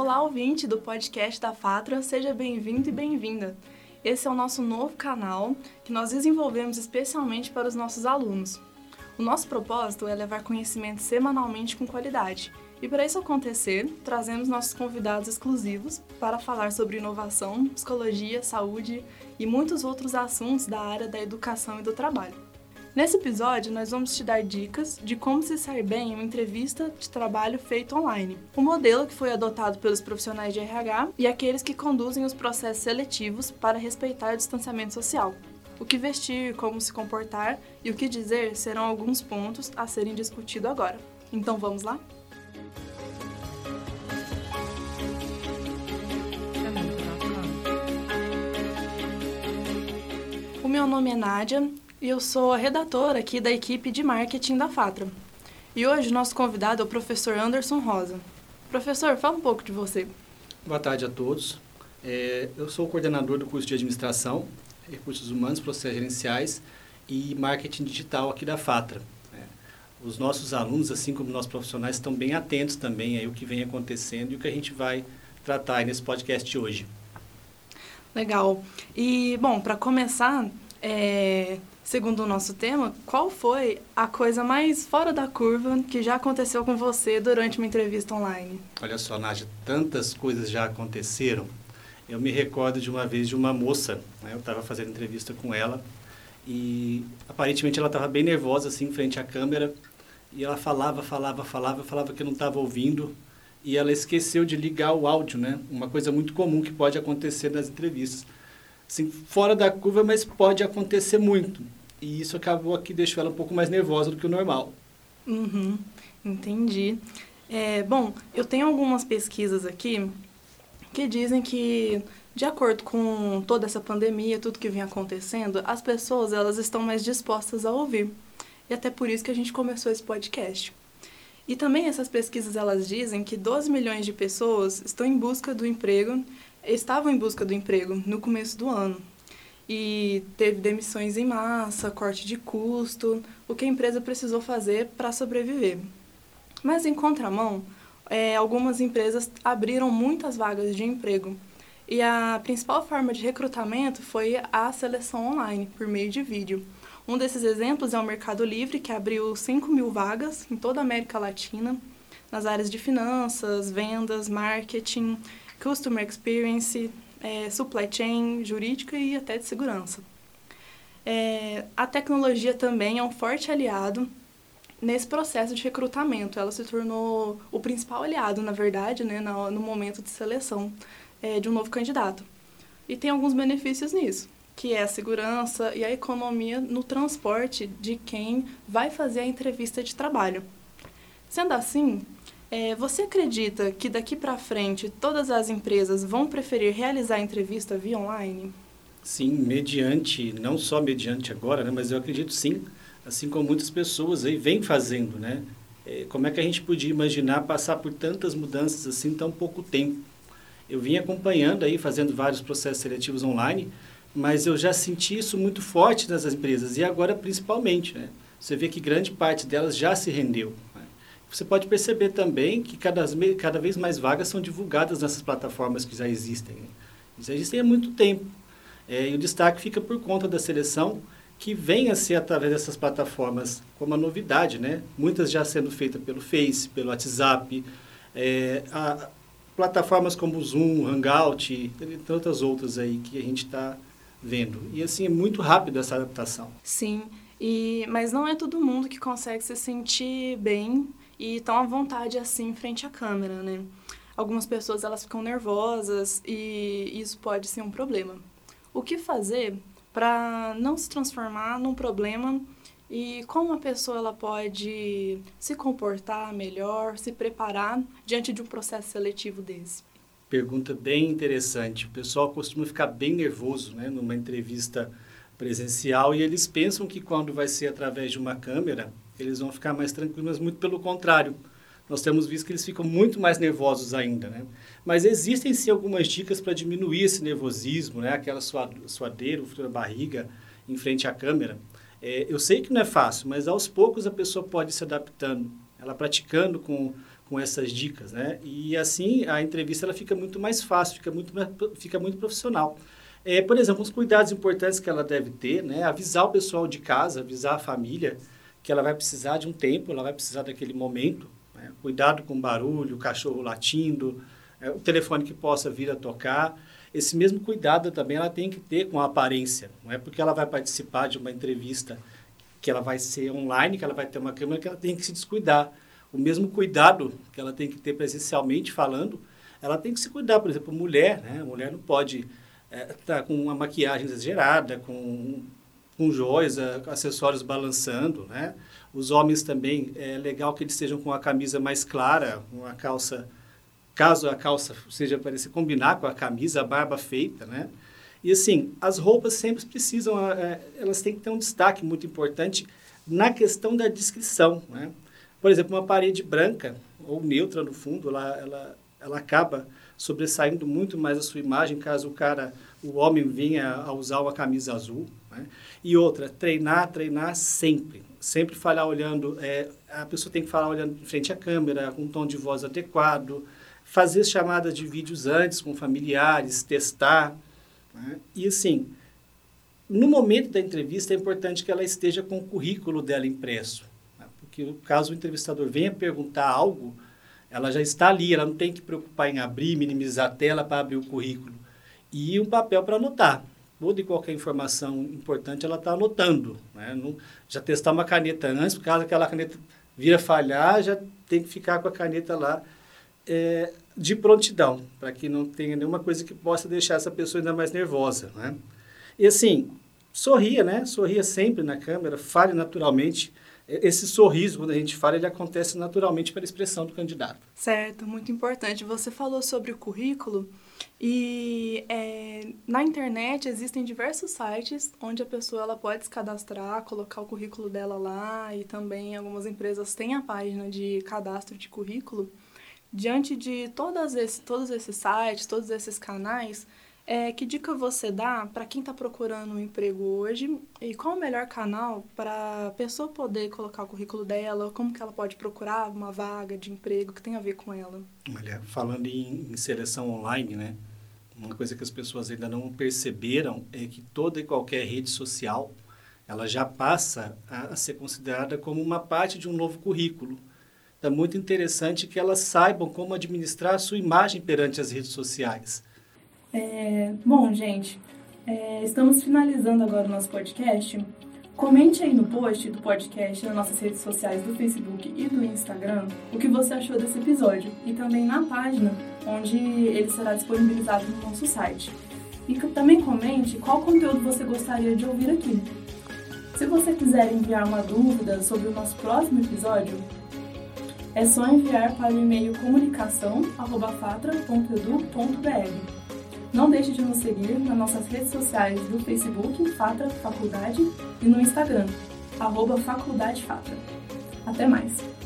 Olá, ouvinte do podcast da Fatra, seja bem-vindo e bem-vinda. Esse é o nosso novo canal que nós desenvolvemos especialmente para os nossos alunos. O nosso propósito é levar conhecimento semanalmente com qualidade. E para isso acontecer, trazemos nossos convidados exclusivos para falar sobre inovação, psicologia, saúde e muitos outros assuntos da área da educação e do trabalho. Nesse episódio, nós vamos te dar dicas de como se sair bem em uma entrevista de trabalho feita online. O modelo que foi adotado pelos profissionais de RH e aqueles que conduzem os processos seletivos para respeitar o distanciamento social. O que vestir, como se comportar e o que dizer serão alguns pontos a serem discutidos agora. Então vamos lá? O meu nome é Nádia e eu sou a redatora aqui da equipe de marketing da Fatra. E hoje o nosso convidado é o professor Anderson Rosa. Professor, fala um pouco de você. Boa tarde a todos. É, eu sou o coordenador do curso de Administração, Recursos Humanos, Processos Gerenciais e Marketing Digital aqui da Fatra. É, os nossos alunos, assim como nossos profissionais, estão bem atentos também ao que vem acontecendo e o que a gente vai tratar nesse podcast hoje. Legal. E, bom, para começar, é, segundo o nosso tema, qual foi a coisa mais fora da curva que já aconteceu com você durante uma entrevista online? Olha só, Nádia, tantas coisas já aconteceram. Eu me recordo de uma vez de uma moça, né, eu estava fazendo entrevista com ela e aparentemente ela estava bem nervosa assim, em frente à câmera e ela falava, falava, falava, falava que não estava ouvindo e ela esqueceu de ligar o áudio, né? Uma coisa muito comum que pode acontecer nas entrevistas. Assim, fora da curva, mas pode acontecer muito. E isso acabou aqui, deixou ela um pouco mais nervosa do que o normal. Uhum, entendi. É, bom, eu tenho algumas pesquisas aqui que dizem que, de acordo com toda essa pandemia, tudo que vem acontecendo, as pessoas elas estão mais dispostas a ouvir. E até por isso que a gente começou esse podcast. E também essas pesquisas elas dizem que 12 milhões de pessoas estão em busca do emprego, estavam em busca do emprego no começo do ano e teve demissões em massa, corte de custo, o que a empresa precisou fazer para sobreviver. Mas em contramão, é, algumas empresas abriram muitas vagas de emprego e a principal forma de recrutamento foi a seleção online, por meio de vídeo. Um desses exemplos é o Mercado Livre, que abriu 5 mil vagas em toda a América Latina, nas áreas de finanças, vendas, marketing, customer experience, é, supply chain, jurídica e até de segurança. É, a tecnologia também é um forte aliado nesse processo de recrutamento. Ela se tornou o principal aliado, na verdade, né, no, no momento de seleção é, de um novo candidato. E tem alguns benefícios nisso, que é a segurança e a economia no transporte de quem vai fazer a entrevista de trabalho. Sendo assim, é, você acredita que daqui para frente todas as empresas vão preferir realizar a entrevista via online? Sim, mediante, não só mediante agora, né, mas eu acredito sim, assim como muitas pessoas aí vêm fazendo, né? É, como é que a gente podia imaginar passar por tantas mudanças assim em tão pouco tempo? Eu vim acompanhando aí, fazendo vários processos seletivos online, mas eu já senti isso muito forte nas empresas e agora principalmente, né? Você vê que grande parte delas já se rendeu. Você pode perceber também que cada, cada vez mais vagas são divulgadas nessas plataformas que já existem. Já existem há muito tempo. É, e o destaque fica por conta da seleção que vem a ser através dessas plataformas como uma novidade, né? Muitas já sendo feitas pelo Face, pelo WhatsApp, é, a, plataformas como Zoom, Hangout e tantas outras aí que a gente está vendo. E assim, é muito rápido essa adaptação. Sim, e, mas não é todo mundo que consegue se sentir bem e estão à vontade assim frente à câmera, né? Algumas pessoas elas ficam nervosas e isso pode ser um problema. O que fazer para não se transformar num problema e como a pessoa ela pode se comportar melhor, se preparar diante de um processo seletivo desse? Pergunta bem interessante. O pessoal costuma ficar bem nervoso, né, numa entrevista presencial e eles pensam que quando vai ser através de uma câmera eles vão ficar mais tranquilos, mas muito pelo contrário. Nós temos visto que eles ficam muito mais nervosos ainda, né? Mas existem sim algumas dicas para diminuir esse nervosismo, né? Aquela suadeira, da barriga em frente à câmera. É, eu sei que não é fácil, mas aos poucos a pessoa pode se adaptando. Ela praticando com, com essas dicas, né? E assim a entrevista ela fica muito mais fácil, fica muito, fica muito profissional. É, por exemplo, os cuidados importantes que ela deve ter, né? Avisar o pessoal de casa, avisar a família que ela vai precisar de um tempo, ela vai precisar daquele momento. Né? Cuidado com o barulho, o cachorro latindo, é, o telefone que possa vir a tocar. Esse mesmo cuidado também ela tem que ter com a aparência. Não é porque ela vai participar de uma entrevista que ela vai ser online, que ela vai ter uma câmera, que ela tem que se descuidar o mesmo cuidado que ela tem que ter presencialmente falando, ela tem que se cuidar. Por exemplo, mulher, né? Mulher não pode estar é, tá com uma maquiagem exagerada, com, com joias, acessórios balançando, né? Os homens também, é legal que eles estejam com a camisa mais clara, uma calça, caso a calça seja para se combinar com a camisa, a barba feita, né? E assim, as roupas sempre precisam, é, elas têm que ter um destaque muito importante na questão da descrição, né? Por exemplo, uma parede branca ou neutra no fundo, ela, ela, ela acaba sobressaindo muito mais a sua imagem caso o cara, o homem venha a usar uma camisa azul. Né? E outra, treinar, treinar sempre. Sempre falar olhando, é, a pessoa tem que falar olhando em frente à câmera, com um tom de voz adequado, fazer chamadas de vídeos antes com familiares, testar. Né? E assim, no momento da entrevista é importante que ela esteja com o currículo dela impresso que caso o entrevistador venha perguntar algo, ela já está ali, ela não tem que preocupar em abrir, minimizar a tela para abrir o currículo. E um papel para anotar. Toda e qualquer informação importante ela está anotando. Né? Não, já testar uma caneta antes, por caso aquela caneta vira falhar, já tem que ficar com a caneta lá é, de prontidão, para que não tenha nenhuma coisa que possa deixar essa pessoa ainda mais nervosa. Né? E assim, sorria, né? Sorria sempre na câmera, fale naturalmente esse sorriso, quando a gente fala, ele acontece naturalmente pela expressão do candidato. Certo, muito importante. Você falou sobre o currículo e é, na internet existem diversos sites onde a pessoa ela pode se cadastrar, colocar o currículo dela lá e também algumas empresas têm a página de cadastro de currículo. Diante de todas esse, todos esses sites, todos esses canais, é, que dica você dá para quem está procurando um emprego hoje e qual o melhor canal para a pessoa poder colocar o currículo dela? Como que ela pode procurar uma vaga de emprego que tem a ver com ela? Olha, falando em, em seleção online, né? Uma coisa que as pessoas ainda não perceberam é que toda e qualquer rede social ela já passa a, a ser considerada como uma parte de um novo currículo. É muito interessante que elas saibam como administrar a sua imagem perante as redes sociais é, bom, gente, é, estamos finalizando agora o nosso podcast. Comente aí no post do podcast nas nossas redes sociais do Facebook e do Instagram o que você achou desse episódio e também na página onde ele será disponibilizado no nosso site. E também comente qual conteúdo você gostaria de ouvir aqui. Se você quiser enviar uma dúvida sobre o nosso próximo episódio, é só enviar para o e-mail comunicação@fatra.edu.br. Não deixe de nos seguir nas nossas redes sociais do Facebook, Fatra Faculdade, e no Instagram, arroba Faculdade Fatra. Até mais!